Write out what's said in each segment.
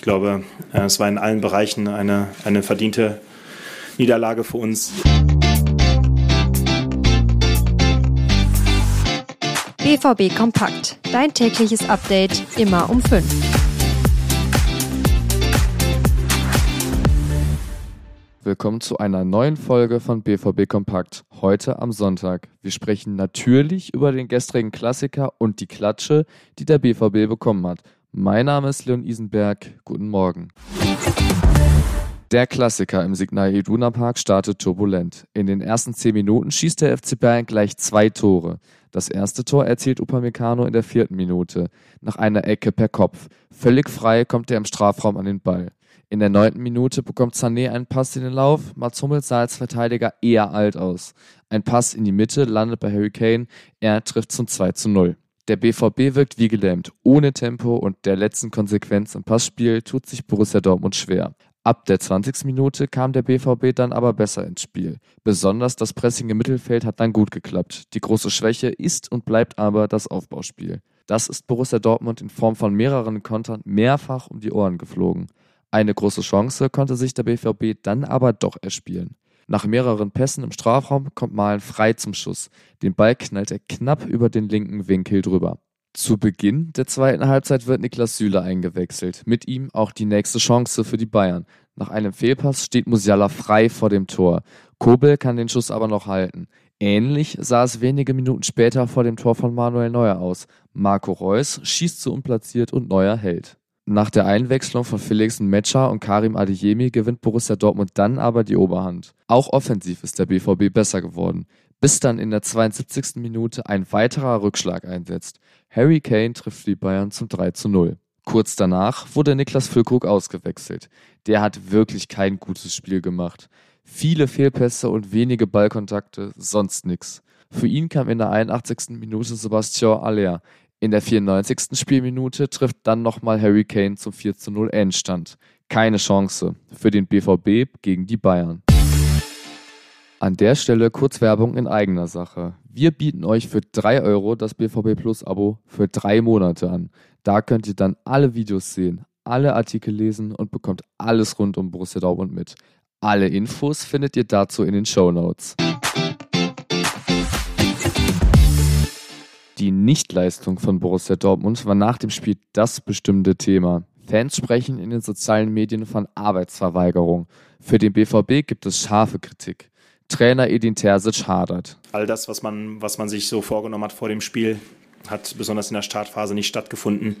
Ich glaube, äh, es war in allen Bereichen eine, eine verdiente Niederlage für uns. BVB Kompakt. Dein tägliches Update immer um 5. Willkommen zu einer neuen Folge von BVB Kompakt. Heute am Sonntag. Wir sprechen natürlich über den gestrigen Klassiker und die Klatsche, die der BVB bekommen hat. Mein Name ist Leon Isenberg. Guten Morgen. Der Klassiker im Signal Iduna Park startet turbulent. In den ersten zehn Minuten schießt der FC Bayern gleich zwei Tore. Das erste Tor erzielt Upamecano in der vierten Minute, nach einer Ecke per Kopf. Völlig frei kommt er im Strafraum an den Ball. In der neunten Minute bekommt Sané einen Pass in den Lauf. Mats Hummels sah als Verteidiger eher alt aus. Ein Pass in die Mitte landet bei Harry Kane. Er trifft zum 2 zu 0. Der BVB wirkt wie gelähmt. Ohne Tempo und der letzten Konsequenz im Passspiel tut sich Borussia Dortmund schwer. Ab der 20. Minute kam der BVB dann aber besser ins Spiel. Besonders das Pressing im Mittelfeld hat dann gut geklappt. Die große Schwäche ist und bleibt aber das Aufbauspiel. Das ist Borussia Dortmund in Form von mehreren Kontern mehrfach um die Ohren geflogen. Eine große Chance konnte sich der BVB dann aber doch erspielen. Nach mehreren Pässen im Strafraum kommt Malen frei zum Schuss. Den Ball knallt er knapp über den linken Winkel drüber. Zu Beginn der zweiten Halbzeit wird Niklas Süle eingewechselt. Mit ihm auch die nächste Chance für die Bayern. Nach einem Fehlpass steht Musiala frei vor dem Tor. Kobel kann den Schuss aber noch halten. Ähnlich sah es wenige Minuten später vor dem Tor von Manuel Neuer aus. Marco Reus schießt zu unplatziert und Neuer hält. Nach der Einwechslung von Felix Metscher und Karim Adeyemi gewinnt Borussia Dortmund dann aber die Oberhand. Auch offensiv ist der BVB besser geworden, bis dann in der 72. Minute ein weiterer Rückschlag einsetzt. Harry Kane trifft die Bayern zum 3 zu 0. Kurz danach wurde Niklas Füllkrug ausgewechselt. Der hat wirklich kein gutes Spiel gemacht. Viele Fehlpässe und wenige Ballkontakte, sonst nix. Für ihn kam in der 81. Minute Sebastian Aller. In der 94. Spielminute trifft dann nochmal Harry Kane zum 4 zu 0 Endstand. Keine Chance für den BVB gegen die Bayern. An der Stelle kurz Werbung in eigener Sache. Wir bieten euch für 3 Euro das BVB Plus Abo für drei Monate an. Da könnt ihr dann alle Videos sehen, alle Artikel lesen und bekommt alles rund um Borussia Dortmund mit. Alle Infos findet ihr dazu in den Show Notes. Die Nichtleistung von Borussia Dortmund war nach dem Spiel das bestimmte Thema. Fans sprechen in den sozialen Medien von Arbeitsverweigerung. Für den BVB gibt es scharfe Kritik. Trainer Edin Terzic hadert. All das, was man, was man sich so vorgenommen hat vor dem Spiel, hat besonders in der Startphase nicht stattgefunden.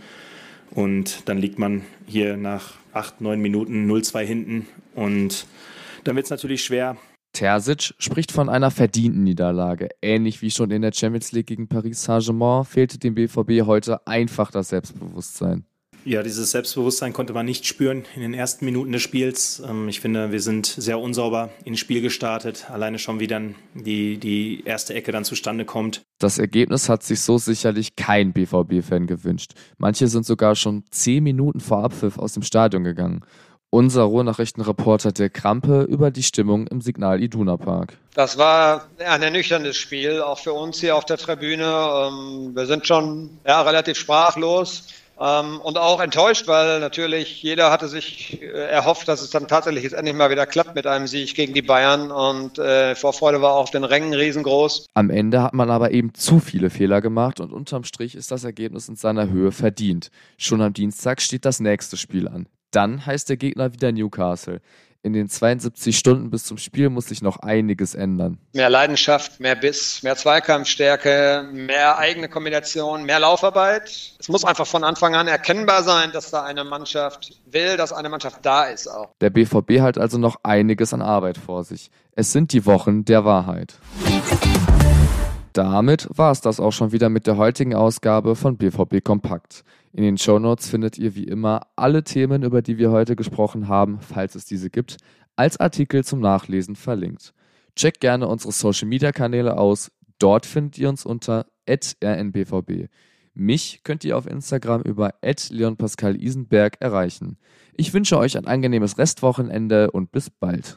Und dann liegt man hier nach acht, neun Minuten 0-2 hinten. Und dann wird es natürlich schwer, Terzic spricht von einer verdienten Niederlage. Ähnlich wie schon in der Champions League gegen Paris Saint-Germain fehlte dem BVB heute einfach das Selbstbewusstsein. Ja, dieses Selbstbewusstsein konnte man nicht spüren in den ersten Minuten des Spiels. Ähm, ich finde, wir sind sehr unsauber ins Spiel gestartet. Alleine schon, wie dann die, die erste Ecke dann zustande kommt. Das Ergebnis hat sich so sicherlich kein BVB-Fan gewünscht. Manche sind sogar schon zehn Minuten vor Abpfiff aus dem Stadion gegangen. Unser Ruhrnachrichtenreporter Dirk Krampe über die Stimmung im Signal Iduna Park. Das war ein ernüchterndes Spiel, auch für uns hier auf der Tribüne. Ähm, wir sind schon ja, relativ sprachlos ähm, und auch enttäuscht, weil natürlich jeder hatte sich äh, erhofft, dass es dann tatsächlich jetzt endlich mal wieder klappt mit einem Sieg gegen die Bayern und äh, Vorfreude war auf den Rängen riesengroß. Am Ende hat man aber eben zu viele Fehler gemacht und unterm Strich ist das Ergebnis in seiner Höhe verdient. Schon am Dienstag steht das nächste Spiel an. Dann heißt der Gegner wieder Newcastle. In den 72 Stunden bis zum Spiel muss sich noch einiges ändern. Mehr Leidenschaft, mehr Biss, mehr Zweikampfstärke, mehr eigene Kombination, mehr Laufarbeit. Es muss einfach von Anfang an erkennbar sein, dass da eine Mannschaft will, dass eine Mannschaft da ist auch. Der BVB hat also noch einiges an Arbeit vor sich. Es sind die Wochen der Wahrheit. Damit war es das auch schon wieder mit der heutigen Ausgabe von BVB Kompakt. In den Shownotes findet ihr wie immer alle Themen, über die wir heute gesprochen haben, falls es diese gibt, als Artikel zum Nachlesen verlinkt. Checkt gerne unsere Social Media Kanäle aus. Dort findet ihr uns unter rnbvb. Mich könnt ihr auf Instagram über leonpascalisenberg erreichen. Ich wünsche euch ein angenehmes Restwochenende und bis bald.